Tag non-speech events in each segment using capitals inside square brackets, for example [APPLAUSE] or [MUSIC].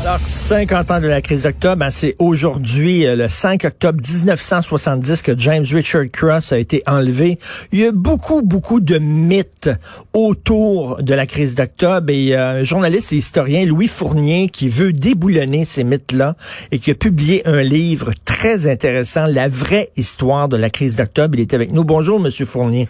Alors, 50 ans de la crise d'octobre, hein, c'est aujourd'hui, euh, le 5 octobre 1970, que James Richard Cross a été enlevé. Il y a beaucoup, beaucoup de mythes autour de la crise d'octobre et euh, un journaliste et historien, Louis Fournier, qui veut déboulonner ces mythes-là et qui a publié un livre très intéressant, La vraie histoire de la crise d'octobre. Il est avec nous. Bonjour, Monsieur Fournier.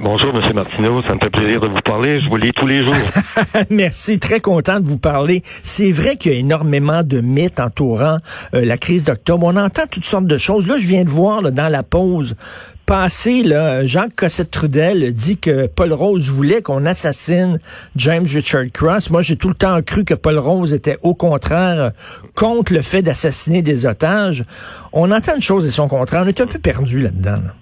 Bonjour, Monsieur Martineau. Ça me fait plaisir de vous parler. Je vous lis tous les jours. [LAUGHS] Merci. Très content de vous parler. C'est vrai qu'il y a énormément de mythes entourant euh, la crise d'octobre. On entend toutes sortes de choses. Là, je viens de voir dans la pause passée, là, Jacques Cossette-Trudel dit que Paul Rose voulait qu'on assassine James Richard Cross. Moi, j'ai tout le temps cru que Paul Rose était au contraire contre le fait d'assassiner des otages. On entend une chose et son contraire. On est un peu perdu là-dedans. là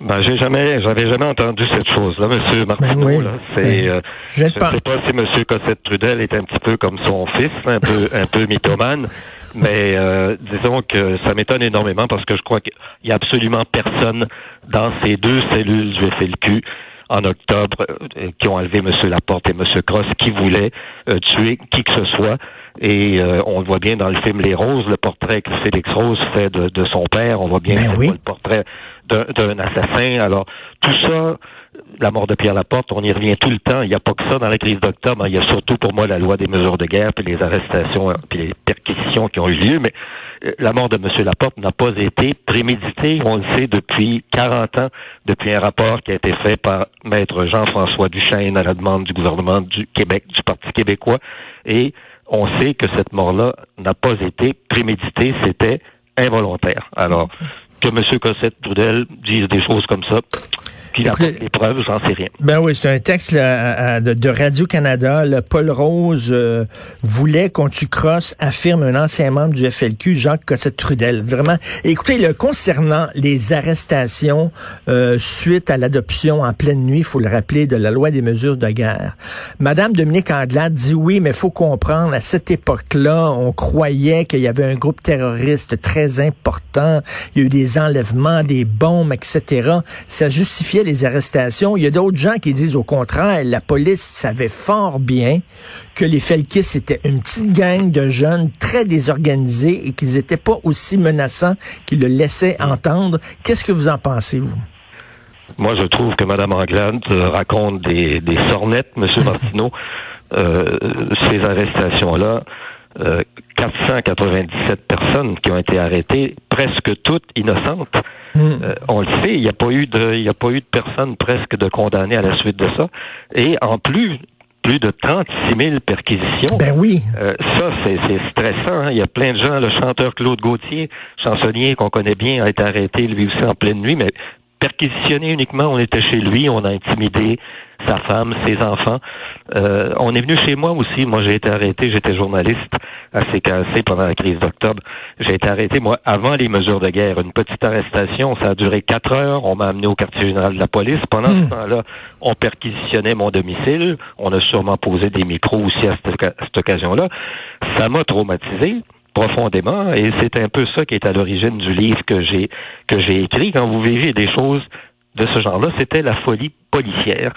ben, j'ai jamais, j'avais jamais entendu cette chose-là, Monsieur Martineau. Ben oui. là. C'est, Ben, euh, je ne sais pas si Monsieur Cossette Trudel est un petit peu comme son fils, un peu, un peu mythomane, mais euh, disons que ça m'étonne énormément parce que je crois qu'il y a absolument personne dans ces deux cellules du FLQ en octobre euh, qui ont enlevé Monsieur Laporte et Monsieur Cross qui voulaient euh, tuer qui que ce soit. Et euh, on le voit bien dans le film Les Roses, le portrait que Félix Rose fait de, de son père. On voit bien Ben oui. le portrait d'un assassin. Alors, tout ça, la mort de Pierre Laporte, on y revient tout le temps. Il n'y a pas que ça dans la crise d'octobre. hein. Il y a surtout pour moi la loi des mesures de guerre, puis les arrestations, hein, puis les perquisitions qui ont eu lieu. Mais euh, la mort de M. Laporte n'a pas été préméditée. On le sait depuis 40 ans, depuis un rapport qui a été fait par Maître Jean-François Duchesne à la demande du gouvernement du Québec, du Parti québécois. Et on sait que cette mort-là n'a pas été préméditée. C'était involontaire. Alors, que M. Cossette-Trudel dise des choses comme ça, Écoutez- des preuves, j'en sais rien. Ben oui, c'est un texte là, à- à- de, de Radio-Canada. Paul Rose euh, voulait qu'on tue Cross, affirme un ancien membre du FLQ, Jacques Cossette-Trudel. Vraiment. Écoutez, le, concernant les arrestations euh, suite à l'adoption en pleine nuit, il faut le rappeler, de la loi des mesures de guerre. Madame Dominique Anglade dit oui, mais faut comprendre, à cette époque-là, on croyait qu'il y avait un groupe terroriste très important. Il y a eu des enlèvements, des bombes, etc. Ça justifiait les arrestations. Il y a d'autres gens qui disent au contraire, la police savait fort bien que les Felkis étaient une petite gang de jeunes très désorganisés et qu'ils n'étaient pas aussi menaçants qu'ils le laissaient entendre. Qu'est-ce que vous en pensez, vous? Moi, je trouve que Mme Anglade euh, raconte des, des sornettes, M. [LAUGHS] Martineau. Euh, ces arrestations-là, euh, 497 personnes qui ont été arrêtées, presque toutes innocentes. Euh, on le sait, il n'y a pas eu de, il n'y a pas eu de personnes presque de condamnées à la suite de ça. Et en plus, plus de 36 000 perquisitions. Ben oui. Euh, ça, c'est c'est stressant. hein. Il y a plein de gens. Le chanteur Claude Gauthier, chansonnier qu'on connaît bien, a été arrêté lui aussi en pleine nuit, mais perquisitionné uniquement. On était chez lui, on a intimidé sa femme, ses enfants. Euh, on est venu chez moi aussi. Moi, j'ai été arrêté. J'étais journaliste à CKC pendant la crise d'octobre. J'ai été arrêté, moi, avant les mesures de guerre. Une petite arrestation. Ça a duré quatre heures. On m'a amené au quartier général de la police. Pendant ce temps-là, on perquisitionnait mon domicile. On a sûrement posé des micros aussi à cette, à cette occasion-là. Ça m'a traumatisé profondément et c'est un peu ça qui est à l'origine du livre que j'ai que j'ai écrit quand vous vivez des choses de ce genre-là, c'était la folie policière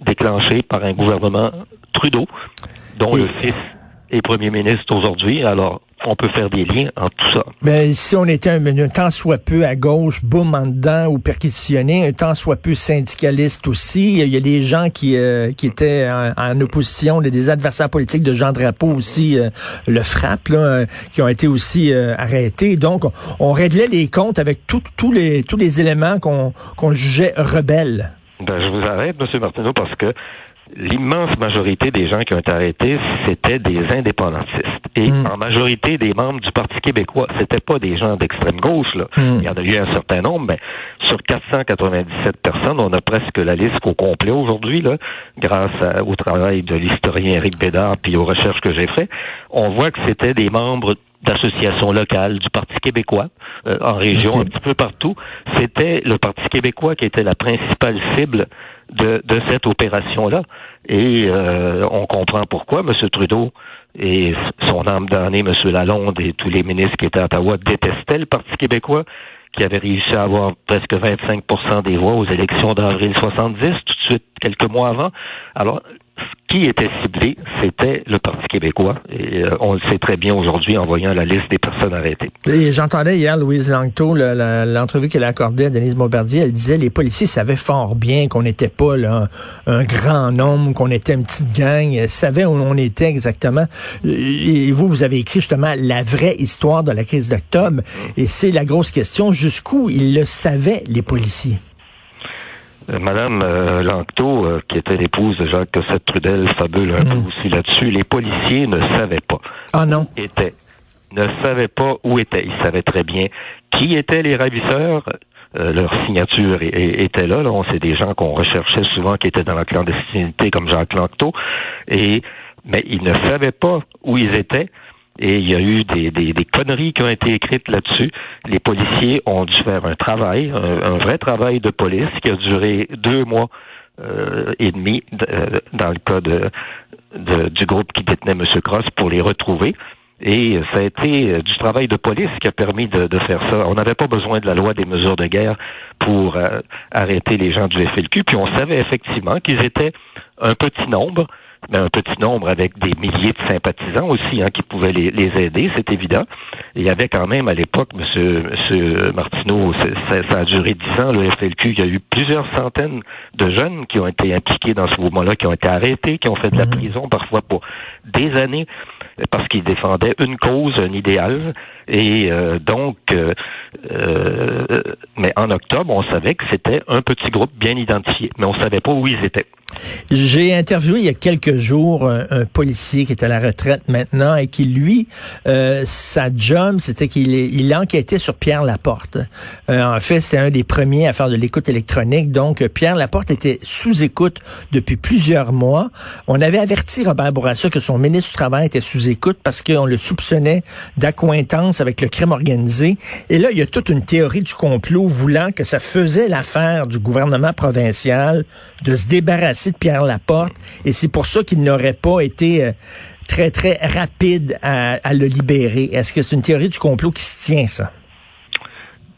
déclenchée par un gouvernement Trudeau dont Et- le fils est premier ministre aujourd'hui. Alors, on peut faire des liens entre tout ça. Ben, si on était un, un tant soit peu à gauche, boum en dedans ou perquisitionné, un tant soit peu syndicaliste aussi. Il y a des gens qui, euh, qui étaient en, en opposition, des adversaires politiques de Jean Drapeau aussi, euh, le frappe, là, euh, qui ont été aussi euh, arrêtés. Donc, on, on réglait les comptes avec tout- tous les, tous les éléments qu'on qu'on jugeait rebelles. Ben, je vous arrête, M. Martineau, parce que l'immense majorité des gens qui ont été arrêtés, c'était des indépendantistes. Et Mm. en majorité des membres du Parti québécois, c'était pas des gens d'extrême gauche, là. Mm. Il y en a eu un certain nombre, mais sur 497 personnes, on a presque la liste au complet aujourd'hui, là, grâce à- au travail de l'historien Éric Bédard puis aux recherches que j'ai fait. On voit que c'était des membres d'associations locales du Parti québécois euh, en région, un petit peu partout. C'était le Parti québécois qui était la principale cible de, de cette opération-là. Et euh, on comprend pourquoi M. Trudeau et son âme damnée, M. Lalonde et tous les ministres qui étaient à Ottawa détestaient le Parti québécois, qui avait réussi à avoir presque 25 des voix aux élections d'avril 70, tout de quelques mois avant. Alors, qui était ciblé, c'était le Parti québécois. Euh, on le sait très bien aujourd'hui en voyant la liste des personnes arrêtées. J'entendais hier Louise Langto, l'entrevue qu'elle a accordée à Denise Bombardier, elle disait les policiers savaient fort bien qu'on n'était pas un grand nombre, qu'on était une petite gang, ils savaient où on était exactement. Et vous, vous avez écrit justement la vraie histoire de la crise d'octobre. Et c'est la grosse question, jusqu'où ils le savaient, les policiers? Euh, Madame euh, Lanctot, euh, qui était l'épouse de Jacques Cossette Trudel, fabule un peu mm. aussi là-dessus. Les policiers ne savaient pas. Ah non. Où étaient. Ne savaient pas où étaient. Ils savaient très bien qui étaient les ravisseurs. leur signature était là. là. On sait des gens qu'on recherchait souvent qui étaient dans la clandestinité, comme Jacques Lanctot. Et mais ils ne savaient pas où ils étaient. Et il y a eu des, des, des conneries qui ont été écrites là-dessus. Les policiers ont dû faire un travail, un, vrai travail de police qui a duré deux mois euh, et demi euh, dans le cas de, du groupe qui détenait M. Cross pour les retrouver. Et ça a été euh, du travail de police qui a permis de, de faire ça. On n'avait pas besoin de la loi des mesures de guerre pour arrêter les gens du FLQ. Puis on savait effectivement qu'ils étaient un petit nombre un petit nombre avec des milliers de sympathisants aussi hein, qui pouvaient les, aider, c'est évident. il y avait quand même à l'époque, Monsieur, Monsieur Martineau, ça, a duré dix ans, le FLQ, il y a eu plusieurs centaines de jeunes qui ont été impliqués dans ce mouvement-là, qui ont été arrêtés, qui ont fait de la mhm. prison parfois pour des années parce qu'ils défendaient une cause, un idéal. Et euh, donc, euh, euh, mais en octobre, on savait que c'était un petit groupe bien identifié, mais on savait pas où ils étaient. J'ai interviewé il y a quelques jours un, policier qui est à la retraite maintenant et qui, lui, euh, sa job, c'était qu'il il enquêtait sur Pierre Laporte. Euh, en fait, c'était un des premiers à faire de l'écoute électronique. Donc, Pierre Laporte était sous écoute depuis plusieurs mois. On avait averti Robert Bourassa que son ministre du Travail était sous écoute parce qu'on le soupçonnait d'accointance avec le crime organisé. Et là, il y a toute une théorie du complot voulant que ça faisait l'affaire du gouvernement provincial de se débarrasser de Pierre Laporte et c'est pour ça qu'il n'aurait pas été euh, très, très rapide à, le libérer. Est-ce que c'est une théorie du complot qui se tient, ça?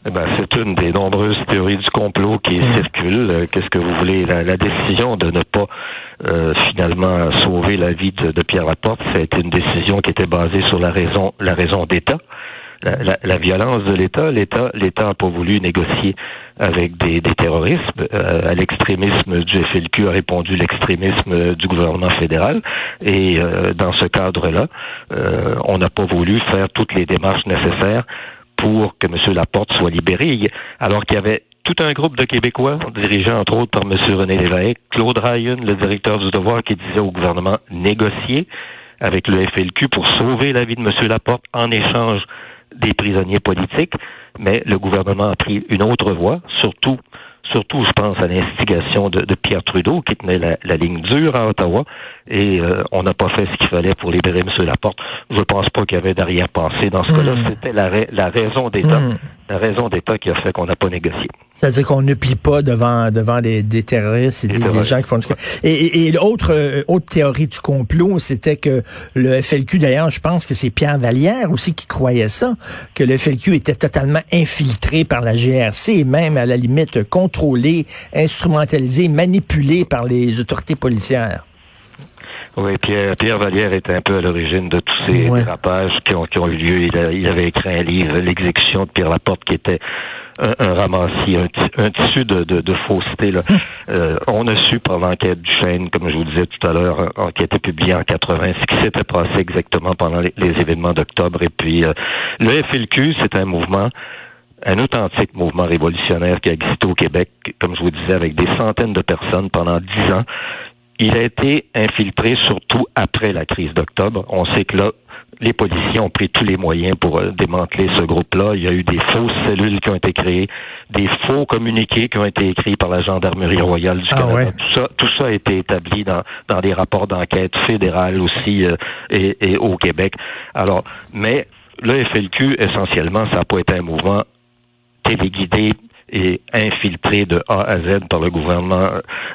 Eh ben, c'est une des nombreuses théories du complot qui mmh. circulent. Euh, qu'est-ce que vous voulez? La, décision de ne pas euh, finalement sauver la vie de, de Pierre Laporte, a été une décision qui était basée sur la raison, la raison d'État la, violence de l'État. L'État, l'État n'a pas voulu négocier avec des, des terroristes. Euh, à l'extrémisme du FLQ a répondu l'extrémisme du gouvernement fédéral. Et euh, dans ce cadre-là, euh, on n'a pas voulu faire toutes les démarches nécessaires pour que M. Laporte soit libéré, alors qu'il y avait tout un groupe de Québécois, dirigé entre autres par M. René Lévesque, Claude Ryan, le directeur du devoir, qui disait au gouvernement négocier avec le FLQ pour sauver la vie de M. Laporte en échange des prisonniers politiques, mais le gouvernement a pris une autre voie, surtout surtout, je pense, à l'instigation de, Pierre Trudeau, qui tenait la, ligne dure à Ottawa, et euh, on n'a pas fait ce qu'il fallait pour libérer M. Laporte. Je ne pense pas qu'il y avait d'arrière-pensée dans ce cas-là. Hmm. C'était la, la, raison d'État. Hmm. La raison d'État qui a fait qu'on n'a pas négocié. C'est-à-dire qu'on ne plie pas devant devant des, des terroristes et des, gens qui font du... Et, et, l'autre euh, autre théorie du complot, c'était que le FLQ, d'ailleurs, je pense que c'est Pierre Vallière aussi qui croyait ça, que le FLQ était totalement infiltré par la GRC et même à la limite contrôlé, instrumentalisé, manipulé par les autorités policières. Oui, Pierre, Pierre Vallière était un peu à l'origine de tous ces dérapages qui ont, qui ont eu lieu. Il, avait écrit un livre, L'exécution de Pierre Laporte, qui était un, un ramassis, un, tissu de, de, de fausseté. Là. [LAUGHS] Euh, on a su par l'enquête du Chêne, comme je vous disais tout à l'heure, qui a été publiée en 80, ce qui s'était passé exactement pendant les, événements d'octobre. Et puis, euh, le FLQ, c'est un mouvement un authentique mouvement révolutionnaire qui a existé au Québec, comme je vous disais, avec des centaines de personnes pendant dix ans. Il a été infiltré surtout après la crise d'octobre. On sait que là, les policiers ont pris tous les moyens pour euh, démanteler ce groupe-là. Il y a eu des fausses cellules qui ont été créées, des faux communiqués qui ont été écrits par la Gendarmerie royale du ah Canada. Tout, ça, tout ça a été établi dans, dans des rapports d'enquête fédérales aussi euh, et, et, au Québec. Alors, mais le FLQ, essentiellement, ça n'a pas été un mouvement téléguidé est infiltré de A à Z par le gouvernement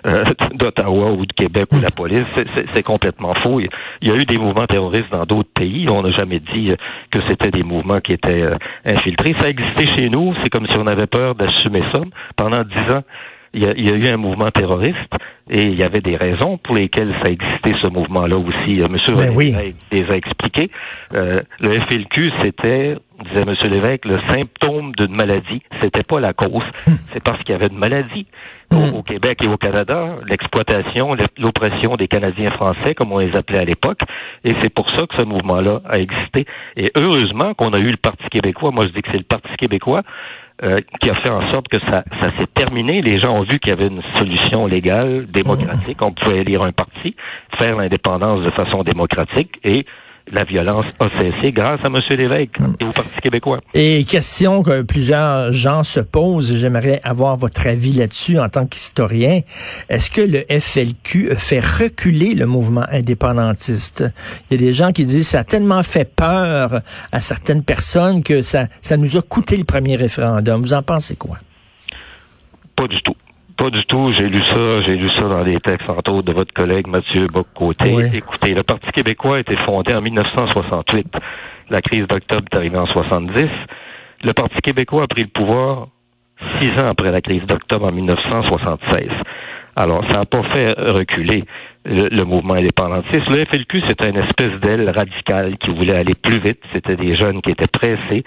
euh, [LAUGHS] d'Ottawa ou de Québec ou la police. C'est complètement faux. Il y a eu des mouvements terroristes dans d'autres pays. On n'a jamais dit que c'était des mouvements qui étaient infiltrés. Ça existait chez nous. C'est comme si on avait peur d'assumer ça. Pendant dix ans, il y, a, il y, a, eu un mouvement terroriste et il y avait des raisons pour lesquelles ça existait ce mouvement-là aussi. Monsieur ben oui. les a expliqués. Euh, le FLQ, c'était, disait Monsieur Lévesque, le symptôme d'une maladie. C'était pas la cause. Hmm. C'est parce qu'il y avait une maladie. Hmm. Au, Québec et au Canada, l'exploitation, l'oppression des Canadiens français, comme on les appelait à l'époque. Et c'est pour ça que ce mouvement-là a existé. Et heureusement qu'on a eu le Parti québécois. Moi, je dis que c'est le Parti québécois euh, qui a fait en sorte que ça, ça s'est terminé. Les gens ont vu qu'il y avait une solution légale, démocratique. On pouvait élire un parti, faire l'indépendance de façon démocratique et la violence a cessé grâce à M. Lévesque et au Parti québécois. Et question que plusieurs gens se posent, j'aimerais avoir votre avis là-dessus en tant qu'historien. Est-ce que le FLQ fait reculer le mouvement indépendantiste? Il y a des gens qui disent que ça a tellement fait peur à certaines personnes que ça, ça nous a coûté le premier référendum. Vous en pensez quoi? Pas du tout. Pas du tout. J'ai lu ça, j'ai lu ça dans les textes, entre autres, de votre collègue Mathieu Boccoté. Écoutez, le Parti québécois a été fondé en 1968. La crise d'octobre est arrivée en 70. Le Parti québécois a pris le pouvoir six ans après la crise d'octobre en 1976. Alors, ça n'a pas fait reculer le, mouvement indépendantiste. Le FLQ, c'était une espèce d'aile radicale qui voulait aller plus vite. C'était des jeunes qui étaient pressés.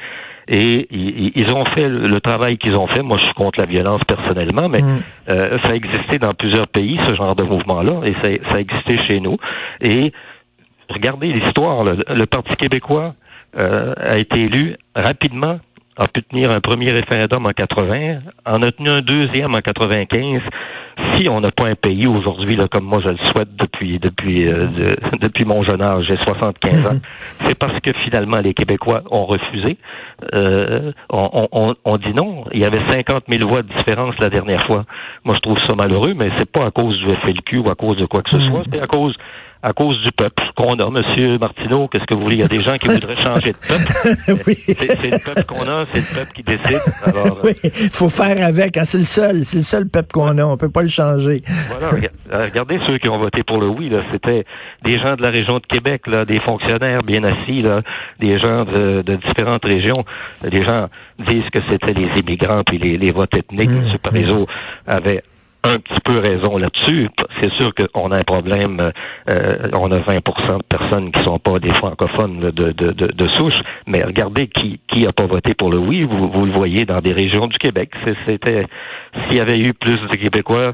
Et ils, ont fait le travail qu'ils ont fait. Moi, je suis contre la violence personnellement, mais mm. euh, ça existait dans plusieurs pays, ce genre de mouvement-là, et ça, ça existait chez nous. Et regardez l'histoire. Le, Parti québécois euh, a été élu rapidement a pu tenir un premier référendum en 80, en a tenu un deuxième en 95. Si on n'a pas un pays aujourd'hui, là, comme moi je le souhaite depuis depuis euh, [LAUGHS] depuis mon jeune âge, j'ai 75 ans, [LAUGHS] c'est parce que finalement les Québécois ont refusé. Euh, on, on, on, dit non. Il y avait 50 000 voix de différence la dernière fois. Moi je trouve ça malheureux, mais c'est pas à cause du FLQ ou à cause de quoi que ce mhm. soit, c'est à cause à cause du peuple qu'on a. Monsieur Martineau, qu'est-ce que vous voulez? Il y a des gens qui voudraient changer de peuple. [LAUGHS] oui. C'est le peuple qu'on a, c'est le peuple qui décide. Alors, [LAUGHS] oui, faut faire avec. Hein, c'est le seul, c'est le seul peuple qu'on a. On peut pas le changer. Voilà. Euh, regardez ceux qui ont voté pour le oui. Là, c'était des gens de la région de Québec, là, des fonctionnaires bien assis, là, des gens de, différentes régions. Les gens disent que c'était les immigrants puis les, les votes ethniques. Mmh, M. Parizeau avait un petit peu raison là-dessus. C'est sûr qu'on a un problème, euh, on a 20% de personnes qui sont pas des francophones de, de, de, souche, mais regardez qui qui a pas voté pour le oui, vous, vous le voyez dans des régions du Québec. C'était s'il y avait eu plus de Québécois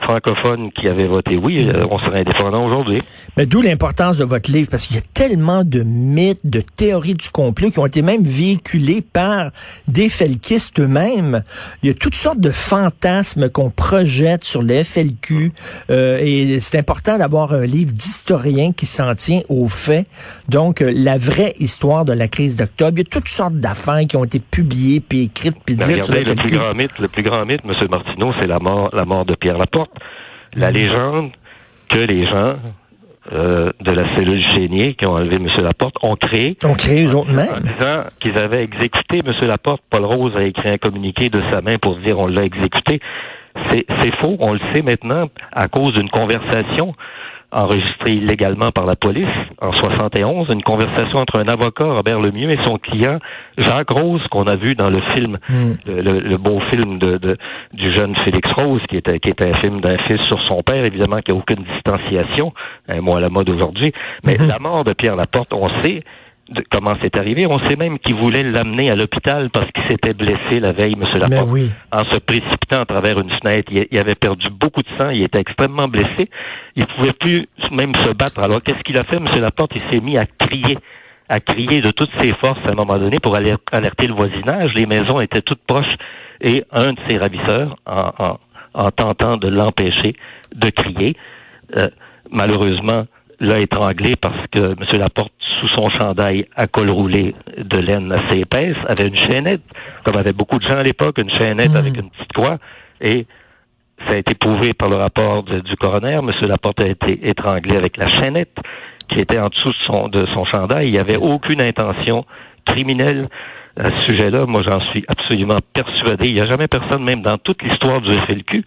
francophones qui avaient voté oui, euh, on serait indépendant aujourd'hui. Mais d'où l'importance de votre livre, parce qu'il y a tellement de mythes, de théories du complot qui ont été même véhiculés par des felkistes eux-mêmes. Il y a toutes sortes de fantasmes qu'on projette sur le FLQ, euh, et c'est important d'avoir un livre d'historien qui s'en tient aux faits. Donc, euh, la vraie histoire de la crise d'octobre. Il y a toutes sortes d'affaires qui ont été publiées, puis écrites, puis dites sur le, le plus grand mythe, le plus grand mythe, M. Martineau, c'est la mort, la mort de Pierre Laporte la légende que les gens euh, de la cellule Chénier qui ont enlevé M. Laporte ont créé. Ont créé eux autres En disant qu'ils avaient exécuté M. Laporte. Paul Rose a écrit un communiqué de sa main pour dire on l'a exécuté. C'est faux, on le sait maintenant à cause d'une conversation enregistré illégalement par la police en 71, une conversation entre un avocat, Robert Lemieux, et son client, Jacques Rose, qu'on a vu dans le film, hmm. le, beau film de, du jeune Félix Rose, qui était, qui était un film d'un fils sur son père, évidemment, qui n'a aucune distanciation, un mot à la mode aujourd'hui. Mais hmm. la mort de Pierre Laporte, on sait, comment c'est arrivé. On sait même qu'il voulait l'amener à l'hôpital parce qu'il s'était blessé la veille, M. Laporte, en se précipitant à travers une fenêtre. Il, avait perdu beaucoup de sang, il était extrêmement blessé. Il pouvait plus même se battre. Alors, qu'est-ce qu'il a fait, M. Laporte? Il s'est mis à crier à crier de toutes ses forces à un moment donné pour alerter le voisinage. Les maisons étaient toutes proches et un de ses ravisseurs, en, en, tentant de l'empêcher de crier, euh, malheureusement, l'a étranglé parce que M. Laporte sous son chandail à col roulé de laine assez épaisse, avait une chaînette, comme avait beaucoup de gens à l'époque, une chaînette hmm. avec une petite croix, et ça a été prouvé par le rapport du coroner. M. Laporte a été étranglé avec la chaînette qui était en dessous de son, de son chandail. Il n'y avait aucune intention criminelle à ce sujet-là, moi j'en suis absolument persuadé. Il n'y a jamais personne, même dans toute l'histoire du FLQ,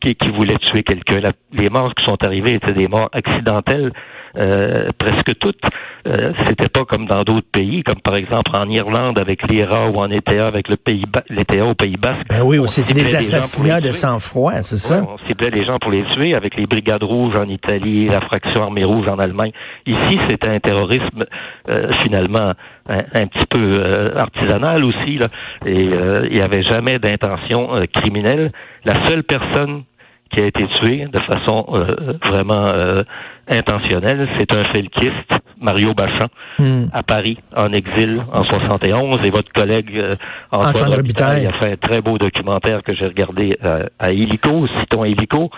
qui, qui voulait tuer quelqu'un. Les morts qui sont arrivées étaient des morts accidentelles euh, presque toutes. Euh, c'était pas comme dans d'autres pays, comme par exemple en Irlande avec l'IRA ou en ETA avec le pays l'ETA au Pays Basque. Ben oui, c'était des assassinats de sang-froid, c'est ça? on ciblait les gens pour les tuer avec les brigades rouges en Italie, la fraction armée rouge en Allemagne. Ici, c'était un terrorisme euh, finalement un, petit peu euh, artisanal aussi, là, et il n'y avait jamais d'intention criminelle. La seule personne qui a été tué de façon euh, vraiment euh, intentionnelle. C'est un felkiste, Mario Bachan, hmm. à Paris, en exil en 71. Et votre collègue euh, Antoine, Robitaille a fait un très beau documentaire que j'ai regardé à Illico, citons Illico,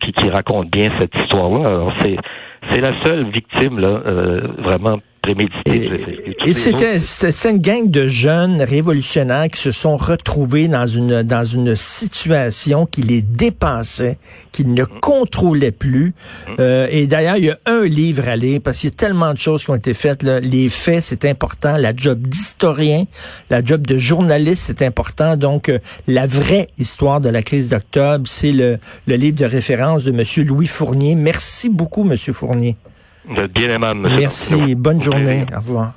qui, qui raconte bien cette histoire-là. C'est c'est la seule victime là, vraiment et, c'était une gang de jeunes révolutionnaires qui se sont retrouvés dans une dans une situation qui les dépassait, qu'ils ne contrôlaient plus. Euh, et d'ailleurs, il y a un livre à lire parce qu'il y a tellement de choses qui ont été faites. Là. Les faits, c'est important. La job d'historien, la job de journaliste, c'est important. Donc, euh, la vraie histoire de la crise d'octobre, c'est le, le livre de référence de Monsieur Louis Fournier. Merci beaucoup, Monsieur Fournier. Vous êtes bien aimable, monsieur. Merci. Bonne journée. Au revoir.